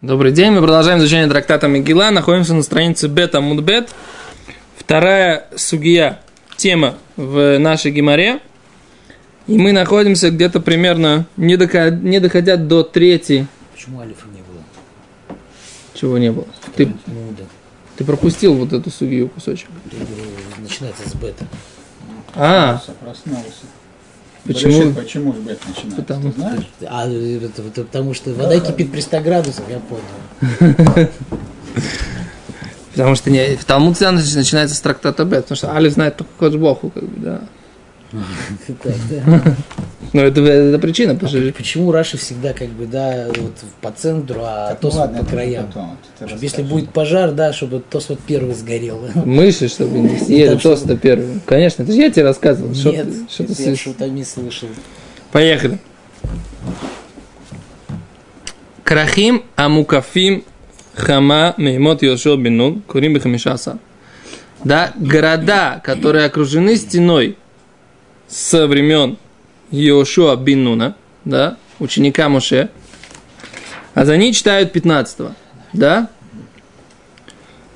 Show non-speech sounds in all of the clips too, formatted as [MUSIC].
Добрый день, мы продолжаем изучение трактата Мегила, находимся на странице Бета Мудбет. Вторая сугия, тема в нашей геморе. И мы находимся где-то примерно, не, доходя, не доходя до третьей. Почему алифа не было? Чего не было? Ты, Ну да. ты пропустил вот эту сугию кусочек. Начинается с бета. А, Проснулся. Почему? Решит, почему же бет начинается? Потому- Ты знаешь? А это, это потому что вода кипит при 100 градусах, я понял. [LAUGHS] потому что не, в Талмуд начинается с трактата Бет, потому что Али знает только Ходж Боху, как бы, да. [LAUGHS] Но это, это причина, потому что Почему Раши всегда как бы, да, вот по центру, а Так, ну Тос ладно, по краям? потом, Чтобы. Если будет пожар, да, чтобы Тос вот первый сгорел. [LAUGHS] мыши, чтобы не [LAUGHS] съели Так что- тоста первым. Конечно, это же я тебе рассказывал. что Нет, что ты я слышишь? шутами слышал. Поехали. Крахим амукафим хама меймот Йошуа бен Нун, курим бихамишаса. Да, города, которые окружены стеной со времен Йошуа бен Нуна, да, ученика Моше, а за ней читают 15 да?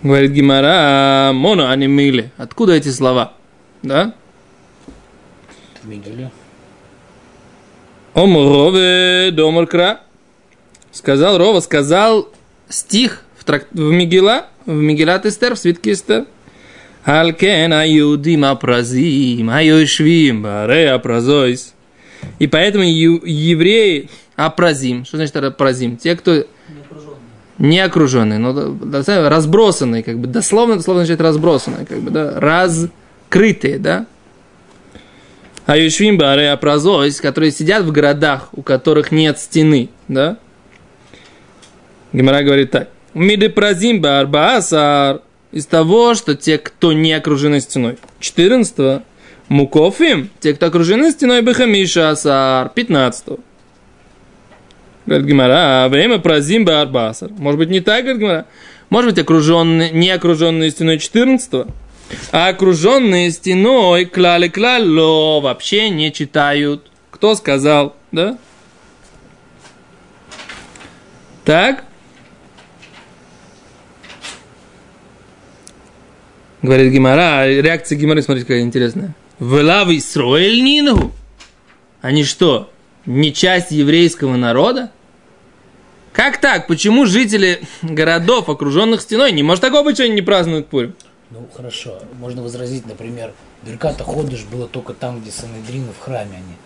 Говорит Гимара, моно они мили. Откуда эти слова? Да? Мигеля. Ом Рове Домар Кра. Сказал Рова, сказал стих в, трак... в Мигела, в Мегилат Эстер, в свитке Эстер. Алкен аюдим апразим, аюшвим, баре апразойс. И поэтому евреи апразим. Что значит апразим? Те, кто не окруженные, но да, разбросанные, как бы, дословно, дословно значит разбросанные, как бы, да, раскрытые, да, а Юшвим Апразойс, которые сидят в городах, у которых нет стены, да? Гимара говорит так. Миды Празим Барбаасар из того, что те, кто не окружены стеной. 14 Мукофим, те, кто окружены стеной Бехамиша Асар. 15 Говорит Гимара, «А, время Празим Барбаасар. Может быть, не так, говорит Гимара? Может быть, окруженные, не окруженные стеной 14 а окруженные стеной клали клало вообще не читают. Кто сказал, да? Так? Говорит Гимара, а реакция Гимары, смотрите, какая интересная. Влавы Исроэль Нингу. Они что, не часть еврейского народа? Как так? Почему жители городов, окруженных стеной, не может такого быть, что они не празднуют Пурим? Ну, хорошо. Можно возразить, например, Берката Ходыш было только там, где Санедрина в храме они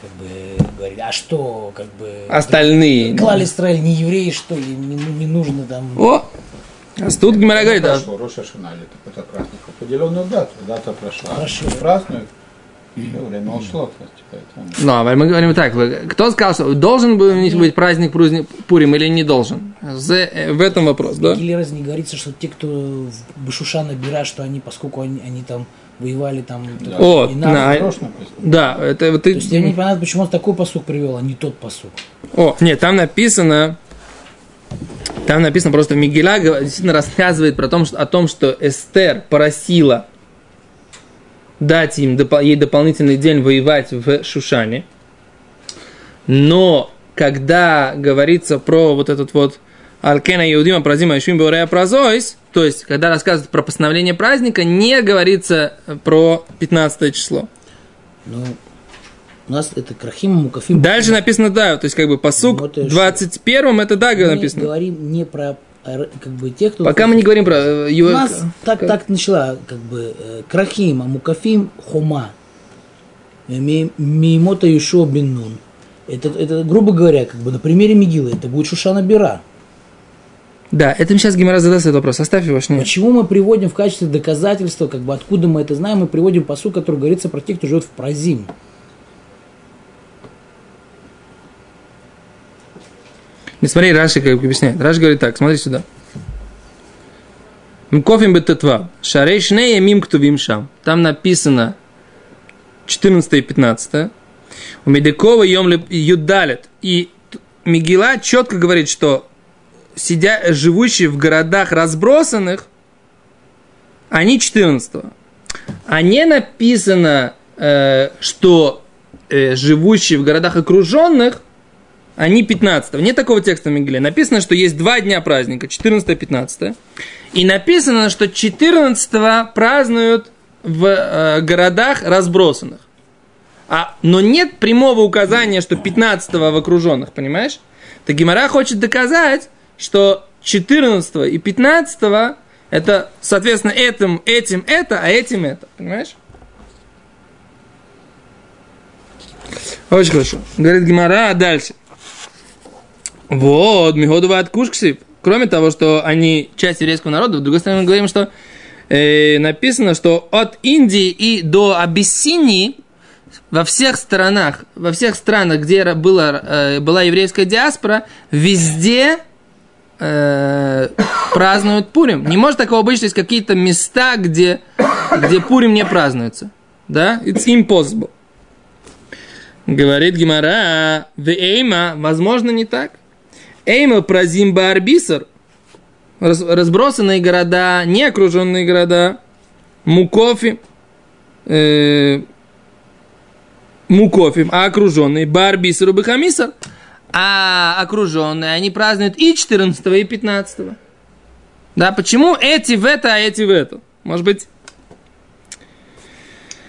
как бы говорили, а что, как бы... Остальные. Клали Израиль не евреи, что ли? Не, не нужно там... О! А тут Гимара говорит, а Прошло, Роша Шана, это какой-то праздник. Определенную дату, дата прошла. Хорошо. Празднуют. Время ушло, кстати, поэтому. Ну, а мы говорим так, кто сказал, что должен был у них быть праздник Пурим или не должен? В этом вопрос, да? Или раз не говорится, что те, кто в Башушана Бира, что они, поскольку они, они там воевали там... Да. О, и на- написано. Да, это вот То ты... есть я не понимаю, почему он такой посук привел, а не тот посук. О, нет, там написано, там написано просто Мигеля действительно рассказывает про том, что, о том, что Эстер просила дать им, ей дополнительный день воевать в Шушане. Но когда говорится про вот этот вот Алкена Иудима Празима Ишвим Беорея Празойс, то есть, когда рассказывают про постановление праздника, не говорится про 15 число. Ну, у нас это Крахим Мукафим. Дальше написано да, то есть как бы посук Вот в 21 это да Мы написано. говорим не про э, как бы тех, кто... Пока мы не говорим про э, У нас так, как- так начала, как бы, э, Крахим, а Мукафим, Ми- Мимота Юшо Беннун. Это, это, грубо говоря, как бы на примере Мигилы, это будет Шушана Бира. Да, это сейчас Гимара задаст этот вопрос. Оставь его, что. Почему мы приводим в качестве доказательства, как бы откуда мы это знаем, мы приводим посу, который говорится про тех, кто живет в Празим. Не смотри, Раши как объясняет. Раши говорит так, смотри сюда. Мкофим бететва. Шарей шнея мим ктувим шам. Там написано 14 и 15. У Медекова йом юдалет. И Мигила четко говорит, что сидя, живущие в городах разбросанных, они 14 А не написано, э, что э, живущие в городах окруженных они 15 Нет такого текста в Мигеле. Написано, что есть два дня праздника, 14 и 15 И написано, что 14 празднуют в э, городах разбросанных. А, но нет прямого указания, что 15 в окруженных, понимаешь? Так Гимара хочет доказать, что 14 и 15 это, соответственно, этим, этим это, а этим это. Понимаешь? Очень хорошо. Говорит Гимара, а дальше. Вот, Миходова от Кушксип. Кроме того, что они часть еврейского народа, с другой стороны, мы говорим, что э, написано, что от Индии и до Абиссинии во всех странах, во всех странах, где была, э, была еврейская диаспора, везде э, празднуют Пурим. Не может такого быть, что есть какие-то места, где, где Пурим не празднуется. Да? It's impossible. Говорит Гимара, Эйма, возможно, не так. Эйма про Зимба-Арбисар, разбросанные города, не окруженные города, Мукофи, э, Мукофим, а окруженные, Барбисар и Бахамисар, а окруженные, они празднуют и 14 и 15 Да, почему эти в это, а эти в это? Может быть,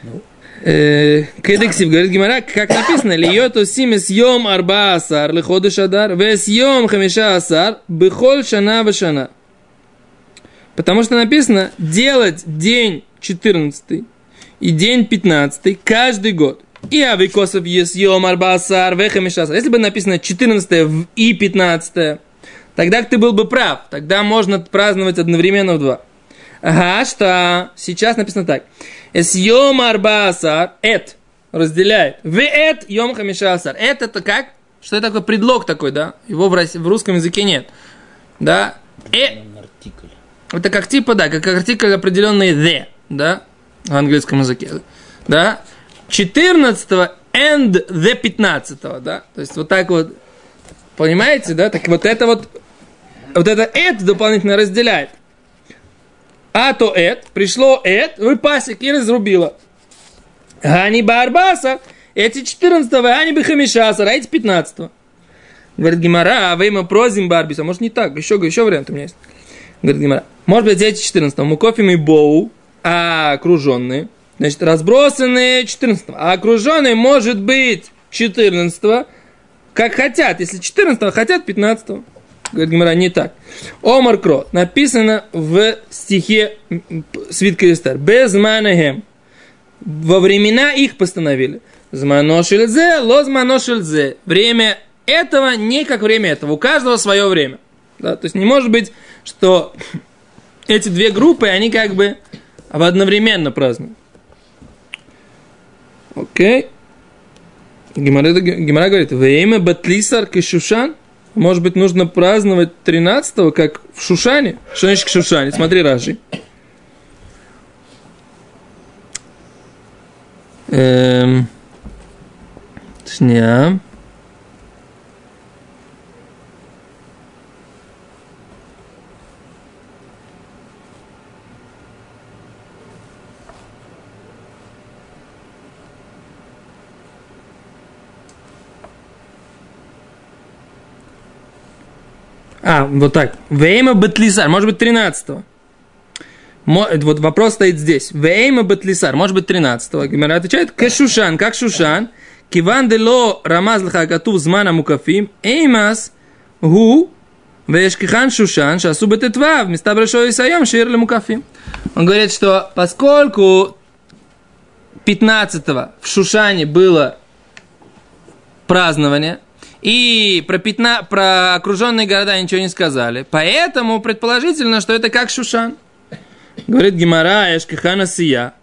Э, Кедексив говорит Гимара, как написано, льету симес йом арба асар лиходу шадар, вес йом хамиша асар, бихоль шана вашана. Потому что написано, делать день 14 и день 15 каждый год. И авикосов есть йом арба асар, вехамиша асар. Если бы написано 14 и 15, тогда ты был бы прав. Тогда можно праздновать одновременно в два. Ага, что сейчас написано так. Эс йом арбаасар, эт, разделяет. В эт йом хамишасар. Эт это как? Что это такое предлог такой, да? Его в, в русском языке нет. Да? Э, это как типа, да, как артикль определенный the, да, в английском языке. Да? 14 and the 15, да? То есть вот так вот, понимаете, да? Так вот это вот, вот это это дополнительно разделяет. А то эт, пришло эт, вы пасек и разрубило. Гани барбаса, эти 14 ани бихамишасар, а эти 15 Говорит Гимара, а вы ему прозим барбис, а может не так, еще, еще вариант у меня есть. Говорит Гимара, может быть эти 14 мукофим и боу, а окруженные, значит разбросанные 14 а окруженные может быть 14 как хотят, если 14 хотят 15 Говорит Гимара, не так. Омар Кро написано в стихе Свитка Эстер. Без манахем. Во времена их постановили. Зманошильзе, лозманошильзе. Время этого не как время этого. У каждого свое время. Да? То есть не может быть, что эти две группы, они как бы одновременно празднуют. Окей. Гимара говорит, время батлисар кишушан. Может быть, нужно праздновать 13-го, как в Шушане? Что значит Шушане? Смотри, Раши. Эм... Сня. А, вот так. Вейма Батлисар, может быть, 13-го. Вот вопрос стоит здесь. Вейма Батлисар, может быть, 13-го. Гимара отвечает, Кашушан, как Шушан, Киван дело рамаз лхагату змана мукафим, эймас гу вешкихан Шушан, шасу бететва, вместо большой Исайом, шир мукафим. Он говорит, что поскольку 15-го в Шушане было празднование, и про, пятна, про окруженные города ничего не сказали. Поэтому предположительно, что это как Шушан. Говорит Гимара, Эшкихана Сия.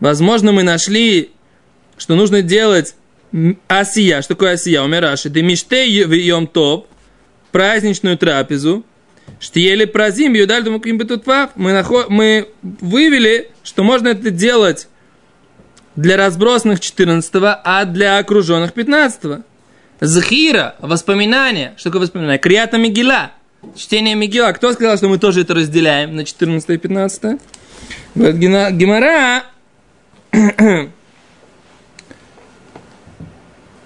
Возможно, мы нашли, что нужно делать Асия. Что такое Асия? Умираши. Демиште йом топ. Праздничную трапезу. Штиели празим, юдаль мы, наход... мы вывели, что можно это делать для разбросанных 14 а для окруженных 15 Захира, воспоминания. Что такое воспоминание? Крията Мигила. Чтение Мигила. Кто сказал, что мы тоже это разделяем на 14 и 15? [COUGHS] Говорит Гимара.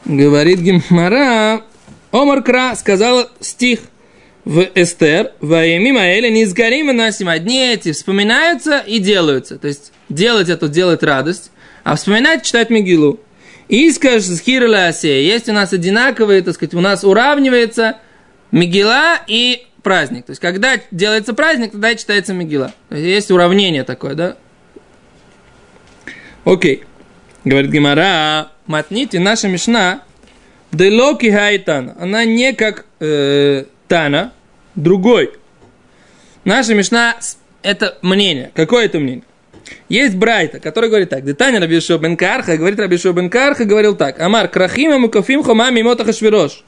Говорит Гимара. Омар Кра сказала стих в Эстер, «Ваеми Маэля не изгорим и насим». Одни эти вспоминаются и делаются. То есть, делать это делает радость, а вспоминать читать Мегилу. И скажешь, Хирла Асея, есть у нас одинаковые, так сказать, у нас уравнивается Мегила и праздник. То есть, когда делается праздник, тогда читается Мегила. То есть, есть уравнение такое, да? Окей. Говорит Гимара, матните, наша Мишна, Делоки Хайтан, она не как э, Тана, другой. Наша Мишна – это мнение. Какое это мнение? Есть Брайта, который говорит так. Детаня Рабишо бен Карха, говорит Рабишо бен Карха, говорил так. Амар, крахима мукафим хомами мота хашвирош.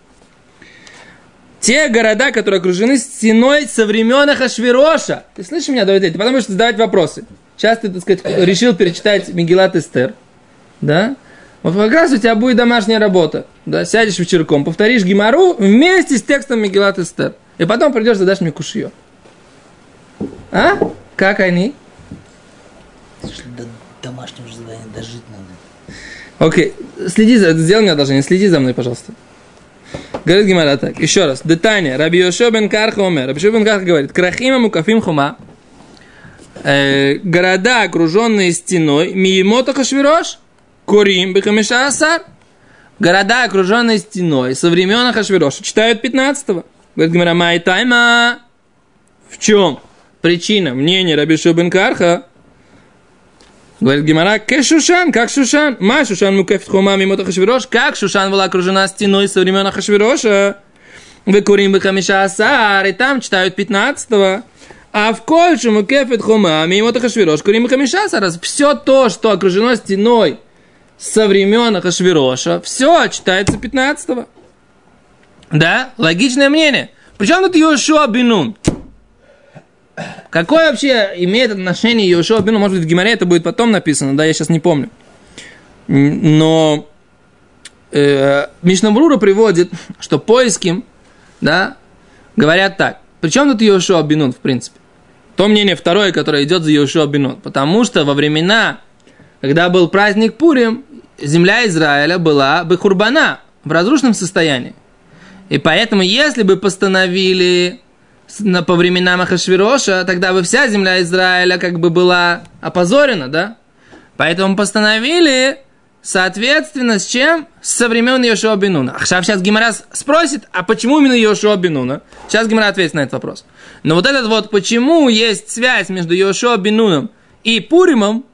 Те города, которые окружены стеной со времен Ахашвироша. Ты слышишь меня, Давид? Ты потому что задавать вопросы. Сейчас ты, так сказать, решил перечитать Мегилат Эстер. Да? Вот как раз у тебя будет домашняя работа. Да, сядешь вечерком, повторишь Гимару вместе с текстом Мегилат Эстер. И потом придешь, задашь мне кушье. А? Как они? До домашнего же задания дожить надо. Окей, следи за, сделай мне одолжение, следи за мной, пожалуйста. Говорит Гимара так, еще раз. Детание, Раби Йошо бен Карха умер. Раби Йошо бен Карха говорит, Крахима мукафим хума, э, города, окруженные стеной, миемота хашвирош, Курим Бехамиша Асар. Города, окруженные стеной, со времен Ахашвироша, читают 15-го. Говорит Гимара, май тайма. В чем причина мнения Раби Шубен Карха? Говорит Гимара, ке Шушан, как Шушан? Ма Шушан мукефит хума мимо Ахашвирош. Как Шушан была окружена стеной со времен Ахашвироша? Вы курим Бехамиша Асар, и там читают 15-го. А в кольше мукефит хума мимо Ахашвирош, курим Бехамиша Асар. Все то, что окружено стеной со времен Ахашвироша, все читается 15-го. Да, логичное мнение. Причем тут Йошуа Бинун? Какое вообще имеет отношение Йошуа Бинун? Может быть, в Гимаре это будет потом написано, да, я сейчас не помню. Но э, Мишнабрура приводит, что поиским, да, говорят так. Причем тут Йошуа Бинун, в принципе? То мнение второе, которое идет за Йошуа Бинун. Потому что во времена когда был праздник Пурим, земля Израиля была бы хурбана в разрушенном состоянии. И поэтому, если бы постановили по временам Ахашвироша, тогда бы вся земля Израиля как бы была опозорена, да? Поэтому постановили, соответственно, с чем? Со времен Йошуа Бенуна. А сейчас Гимарас спросит, а почему именно Йошуа Бенуна? Сейчас Гимара ответит на этот вопрос. Но вот этот вот, почему есть связь между Йошуа Бенуном и Пуримом,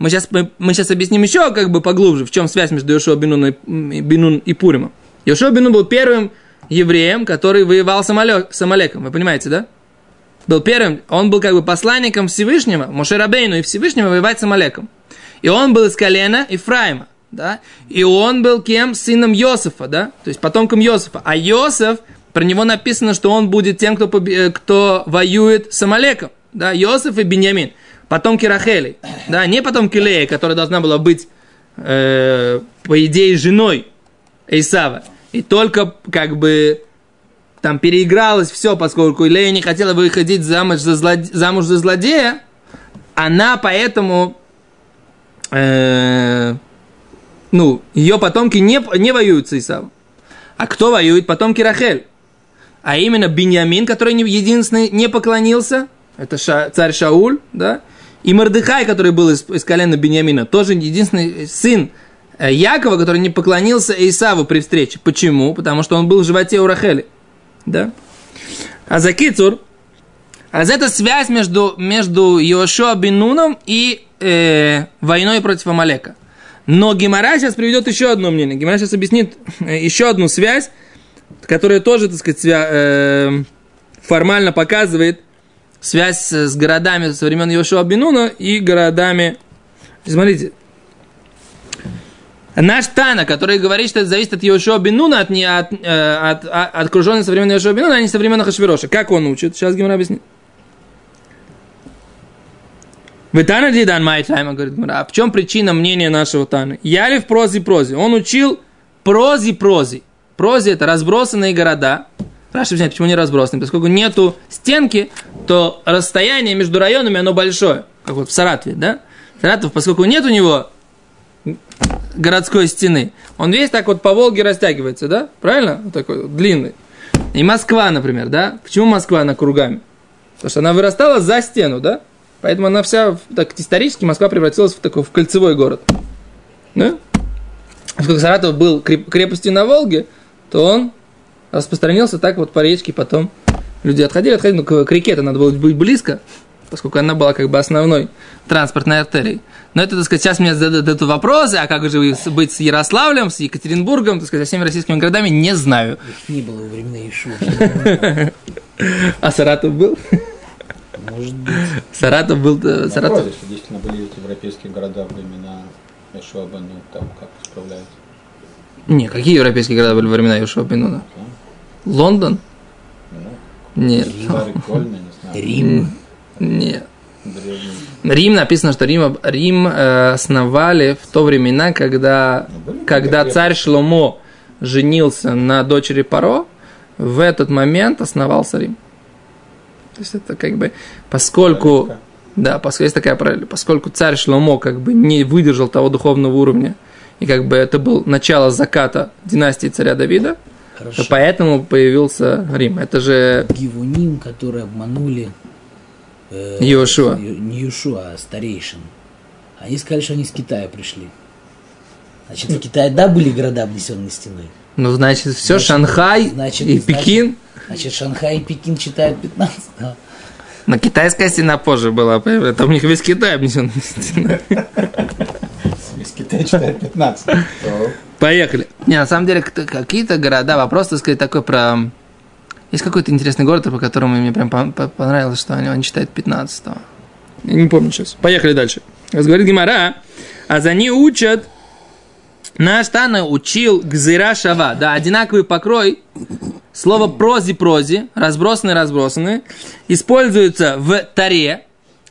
мы сейчас, мы, мы сейчас объясним еще как бы поглубже, в чем связь между Йошуа Бинун и, Бинун и Пуримом. Йошуа Бинун был первым евреем, который воевал с, Амалек, Амалеком. Вы понимаете, да? Был первым, он был как бы посланником Всевышнего, Мошерабейну и Всевышнего воевать с Амалеком. И он был из колена Ифраима, да? И он был кем? Сыном Йосифа, да? То есть потомком Йосифа. А Йосиф, про него написано, что он будет тем, кто, э, кто воюет с Амалеком. Да? Йосиф и Беньямин потомки Рахели, да, не потомки Лея, которая должна была быть, э, по идее, женой Исава. И только как бы там переигралось все, поскольку Лея не хотела выходить замуж за, злоде... замуж за злодея, она поэтому, э, ну, ее потомки не, не воюют с Исавом. А кто воюет? Потомки Рахель. А именно Беньямин, который единственный не поклонился, это ша, царь Шауль, да, и Мордыхай, который был из, из колена Бениамина, тоже единственный сын Якова, который не поклонился Исаву при встрече. Почему? Потому что он был в животе у Рахели. Да? А за Кицур, а за это связь между, между Йошуа Бинуном и э, войной против Амалека. Но Гимара сейчас приведет еще одно мнение. Гимара сейчас объяснит э, еще одну связь, которая тоже, так сказать, свя- э, формально показывает, связь с городами со времен Йошуа Бинуна и городами... Смотрите, Наш Тана, который говорит, что это зависит от Йошуа Бинуна, от, не, от, э, от, от, от окруженной со времен Йошуа Бинуна, а не со времен Хашвироша. Как он учит? Сейчас Гимара объяснит. Вы Тана Дидан Майтлайма, говорит Гимара. А в чем причина мнения нашего Тана? Я ли в прозе прозе? Он учил прози прози. Прози это разбросанные города, Раша объясняет, почему не разбросаны. Поскольку нету стенки, то расстояние между районами, оно большое. Как вот в Саратове, да? Саратов, поскольку нет у него городской стены, он весь так вот по Волге растягивается, да? Правильно? Вот такой вот, длинный. И Москва, например, да? Почему Москва она кругами? Потому что она вырастала за стену, да? Поэтому она вся, так исторически Москва превратилась в такой в кольцевой город. Да? Поскольку Саратов был крепостью на Волге, то он распространился так вот по речке, потом люди отходили, отходили, но к, к реке-то надо было быть близко, поскольку она была как бы основной транспортной артерией. Но это, так сказать, сейчас мне задают этот вопрос, а как же быть с Ярославлем, с Екатеринбургом, так сказать, со всеми российскими городами, не знаю. Их не было во времена Ишуа. [LAUGHS] А Саратов был? Может быть. Саратов был... Саратов... Действительно были эти европейские города времена Ишуа Бену, там как справляются. Не, какие европейские города были во времена Юшуа Бенуна? Лондон? Ну, Нет. Рим. Нет. Древний. Рим написано, что Рим, Рим э, основали в то времена, когда, Ну, были когда царь Шломо женился на дочери Паро, в этот момент основался Рим. То есть это как бы, поскольку, Логика. да, поскольку есть такая параллель, поскольку царь Шломо как бы не выдержал того духовного уровня, и как бы это был начало заката династии царя Давида, то Хорошо. поэтому появился Рим. Это же Гивуним, которые обманули э, Йошуа. Не Юшуа, а старейшин. Они сказали, что они из Китая пришли. Значит, в Китае, да, были города, обнесенные стеной. Ну, значит, все, Значит, Шанхай значит, и значит- Пекин. Значит, Шанхай и Пекин читают 15 да. Но китайская стена позже была, там у них весь Китай обнесен стеной. Из Китая читает 15. То Поехали. Не, на самом деле, кто- какие-то города, вопрос, так сказать, такой про... Есть какой-то интересный город, по которому мне прям по- по- понравилось, что он читает 15 Я не помню сейчас. Поехали дальше. Раз говорит Гимара, а за они учат Наш Тана учил гзыра шава, да, одинаковый покрой, слово прози-прози, разбросанные-разбросанные, используется в Таре.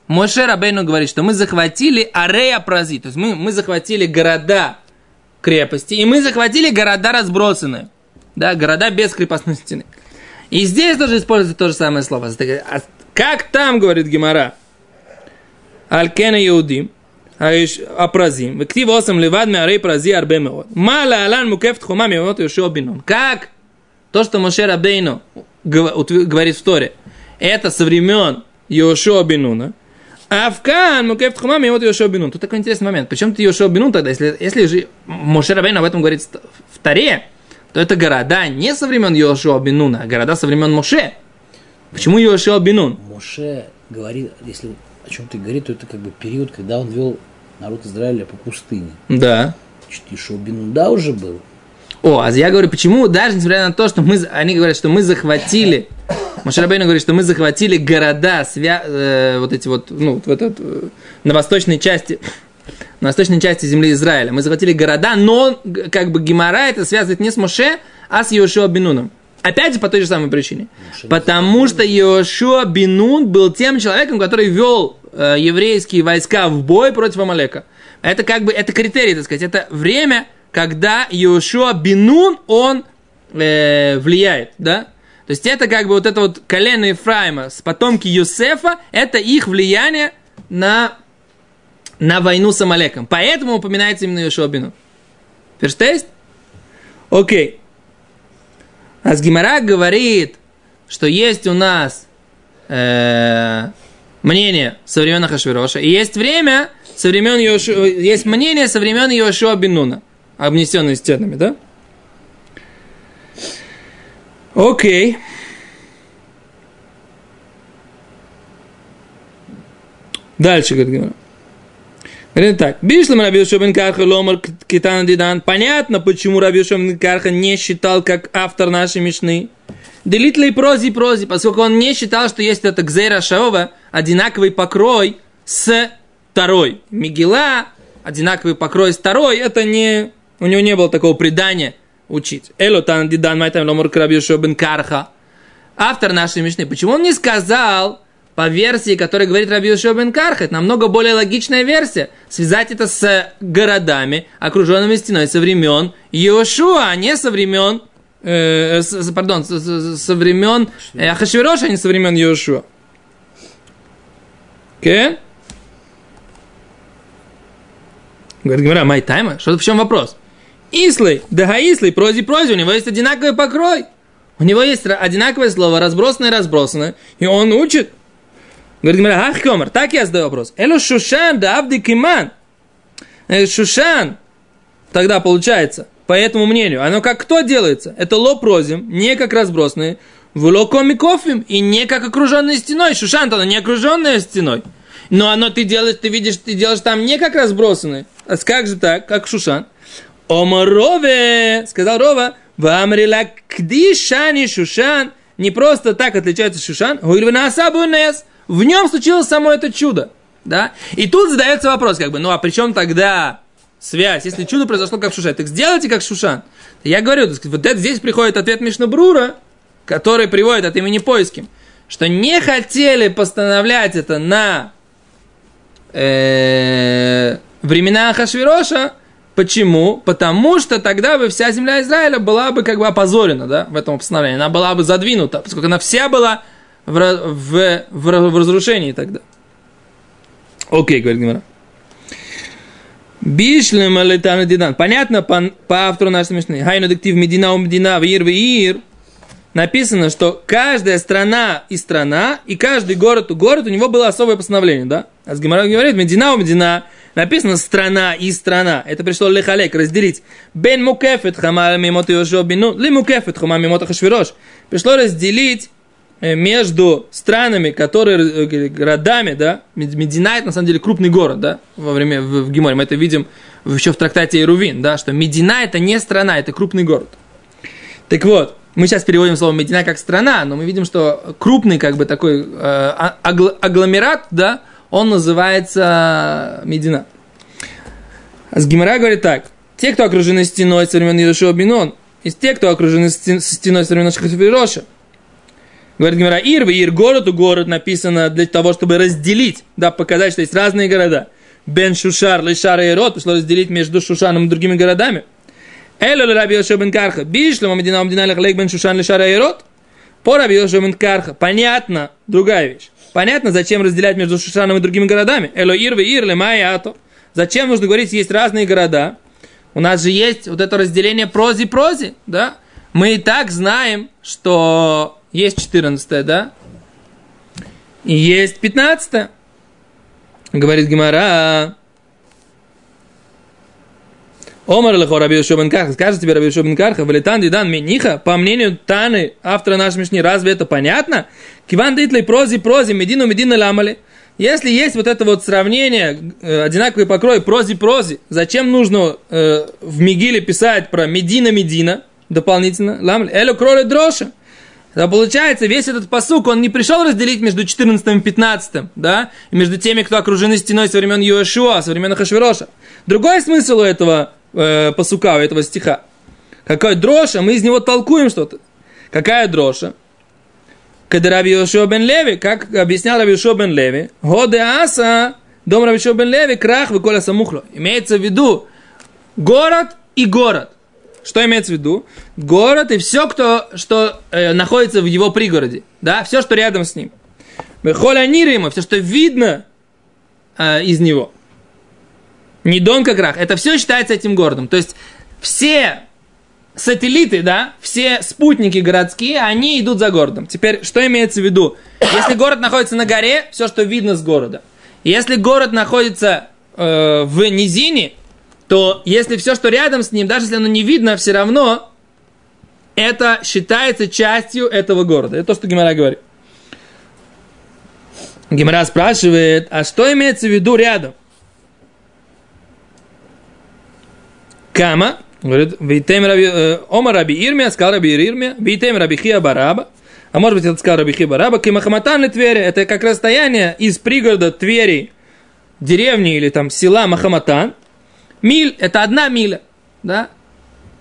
Моше Рабейну говорит, что мы захватили арея прози, то есть мы, мы захватили города крепости, и мы захватили города разбросанные, да, города без крепостной стены. И здесь тоже используется то же самое слово. «А как там, говорит Гимара, Алькена Иудим, а Апразим, Вектив Осам Левад арей Прази Арбемеот, Мала Алан Мукефт Хума Меот Йошуа Бинон. Как то, что Моше Рабейну говорит в Торе, это со времен Йошуа Бинуна, Афкан, Мукефт Хума, Мимот Йошуа Бинун. Тут такой интересный момент. Почему ты Йошуа Бинун тогда, если, если же Моше Рабейн об этом говорит в Таре, то это города не со времен Йошуа бен Нуна, а города со времен Моше. Почему Йошуа бен Нун? Моше говорит, если о чем ты говоришь, то это как бы период, когда он вел народ Израиля по пустыне. Да. Ишуа бен да уже был. О, а я говорю, почему, даже несмотря на то, что мы, они говорят, что мы захватили, [LAUGHS] Машарабейна говорит, что мы захватили города, свя, э, вот эти вот, ну, вот этот, э, на восточной части, на восточной части земли Израиля. Мы захватили города, но как бы Гимара это связывает не с Моше, а с Йошуа Бинуном. Опять же, по той же самой причине. Потому что Йошуа Бинун был тем человеком, который вел э, еврейские войска в бой против Амалека. Это как бы, это критерий, так сказать, это время, когда Йошуа Бинун, он э, влияет, да? То есть это как бы вот это вот колено Ефраима с потомки Юсефа, это их влияние на, на войну с Амалеком. Поэтому упоминается именно Йошуа Бинун. Ферштейст? Окей. А с Гимара говорит, что есть у нас э, мнение со времен Хашвироша, и есть время со времен Йошуа, есть мнение со времен Йошуа Бинуна, обнесенные стенами, да? Окей. Дальше, говорит Гимара. Говорит так. Бишлам Раби бен Карха ломар китан дидан. Понятно, почему Раби бен Карха не считал как автор нашей Мишны. Делитла и прози прози, поскольку он не считал, что есть это Гзейра Шаова, одинаковый покрой с второй. Мигела, одинаковый покрой с второй, это не... У него не было такого предания учить. Эло тан дидан майтам ломар Раби бен Карха. Автор нашей Мишны. Почему он не сказал по версии, которая говорит Раби Йошуа бен Карха, это намного более логичная версия. Связать это с городами, окруженными стеной со времен Йошуа, а не со времен, э, с- с- пардон, со, со- со времен э, Ахашвироша, а не со времен Йошуа. Окей? Говорит, говоря, май тайма, что в чем вопрос? Ислый, да гаислый, прози, прози, у него есть одинаковый покрой. У него есть одинаковое слово, разбросанное, разбросанное, и он учит. Говорит, говоря, ах, комар, так я задаю вопрос. Эло шушан да авди киман. Э, шушан, тогда получается, по этому мнению, оно как кто делается? Это лопрозим, не как разбросанные, в локомикофим, и не как окруженной стеной. Шушан, то оно не окруженная стеной. Но оно ты делаешь, ты видишь, ты делаешь там не как разбросанные. А как же так, как Шушан? Омарове, сказал Рова, Вамрила кдишани Шушан, не просто так отличается Шушан, в нем случилось само это чудо. Да? И тут задается вопрос, как бы, ну а при чем тогда связь? Если чудо произошло как Шушан, так сделайте как Шушан. Я говорю, вот это здесь приходит ответ Мишнабрура, который приводит от имени поиским, что не хотели постановлять это на э, времена Хашвироша. Почему? Потому что тогда бы вся земля Израиля была бы как бы опозорена, да, в этом постановлении. Она была бы задвинута, поскольку она вся была в, в, в, в разрушении тогда. Окей, говорит Гимара. Бишлем алитана дидан. Понятно по, по автору нашей смешной. Хайну дектив медина у медина, вир вир. Написано, что каждая страна и страна, и каждый город у город, у него было особое постановление, да? А с Гимара говорит, Медина у Медина, написано страна и страна. Это пришло лехалек, разделить. Бен мукефет хама мимот йошо бину, ли мукефет хама мимот хашвирош. Пришло разделить между странами, которые, э, городами, да, Медина это на самом деле крупный город, да, во время, в, в Гиморе, мы это видим еще в трактате Ирувин, да, что Медина это не страна, это крупный город. Так вот, мы сейчас переводим слово Медина как страна, но мы видим, что крупный как бы такой э, а, агломерат, да, он называется Медина. А с Гимара говорит так. Те, кто окружены стеной со времен Иешуа Бинон, из тех, кто окружены стеной со времен Шахафироша, говорит Гимара, Ир, Ир, город у город написано для того, чтобы разделить, да, показать, что есть разные города. Бен Шушар, Лишар и Ирод, пришлось разделить между Шушаном и другими городами. Эло Раби Йошуа бен Карха, Бишлема Медина Медина Лех бен Шушан Лишар и Ирод. По Раби Йошуа бен Карха, понятно, другая вещь. Понятно, зачем разделять между Шушаном и другими городами? Эло Ирве Ирле Майято. Зачем нужно говорить, есть разные города? У нас же есть вот это разделение прози-прози, да? Мы и так знаем, что есть 14 да? И есть 15 Говорит Гимара, Омар лехо Раби Йошуа скажет тебе Раби Йошуа бен Карха, валитан дидан мениха, по мнению Таны, автора нашей Мишни, разве это понятно? Киван дитлей прози прози, медину медина ламали. Если есть вот это вот сравнение, э, одинаковый покрой прози-прози, зачем нужно э, в Мигиле писать про Медина-Медина дополнительно? Ламли. Элю кроли дроша. Да получается, весь этот посук, он не пришел разделить между 14 и 15, да, и между теми, кто окружены стеной со времен Юашуа, со времен Хашвироша. Другой смысл у этого э, посука, у этого стиха. Какая дроша, мы из него толкуем что-то. Какая дроша? Когда Раби Йошуа бен Леви, как объяснял Раби Йошуа бен Леви, Годе Аса, дом Раби Йошуа бен Леви, крах выколя самухло. Имеется в виду город и город. Что имеется в виду? Город и все, кто, что э, находится в его пригороде. Да, все, что рядом с ним. Холя Нирима, все, что видно э, из него. Не Дон как Крах. Это все считается этим городом. То есть все сателлиты, да, все спутники городские, они идут за городом. Теперь, что имеется в виду? Если город находится на горе, все, что видно с города. Если город находится э, в низине, то если все, что рядом с ним, даже если оно не видно, все равно это считается частью этого города. Это то, что Гимара говорит. Гимара спрашивает, а что имеется в виду рядом? Кама, говорит, Вейтем Раби, э, Ома Раби Ирмия, сказал Раби Ирмия, Вейтем Раби Хия Бараба, а может быть, это сказал Раби Хия Бараба, Кимахаматан Твери, это как расстояние из пригорода Твери, деревни или там села Махаматан, миль, это одна миля, да,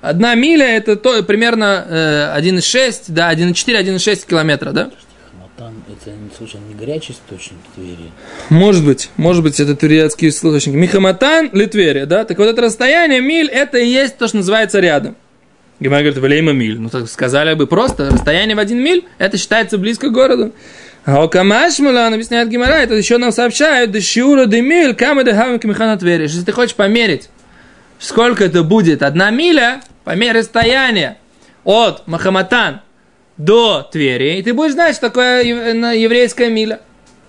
Одна миля это то, примерно э, 1,6, да, 1,4, 1,6 километра, да? Там это случайно не горячий источник Твери? Может быть, может быть, это твериадский источник. Михаматан, Литверия, да? Так вот это расстояние миль, это и есть то, что называется рядом. Гимара говорит, Валейма миль. Ну, так сказали бы просто, расстояние в один миль, это считается близко к городу. А у Камашмула, он объясняет Гимара, это еще нам сообщают, да шиура де миль, камы де хавим Твери. Если ты хочешь померить сколько это будет? Одна миля по мере расстояния от Махаматан до Твери, и ты будешь знать, что такое ев- еврейская миля.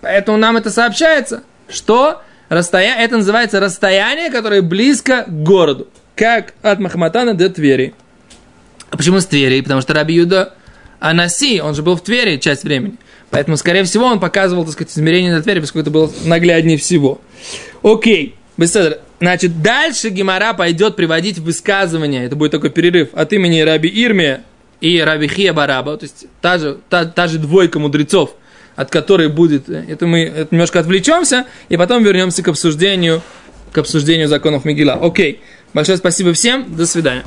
Поэтому нам это сообщается, что расстояние, это называется расстояние, которое близко к городу, как от Махаматана до Твери. А почему с Твери? Потому что Раби Юда Анаси, он же был в Твери часть времени. Поэтому, скорее всего, он показывал, так сказать, измерение на Твери, поскольку это было нагляднее всего. Окей, Беседр. Значит, дальше Гимара пойдет приводить высказывания, это будет такой перерыв, от имени Раби Ирмия и Раби Хия Бараба, то есть та же, та, та же двойка мудрецов, от которой будет, это мы это немножко отвлечемся, и потом вернемся к обсуждению, к обсуждению законов Мигила. Окей, большое спасибо всем, до свидания.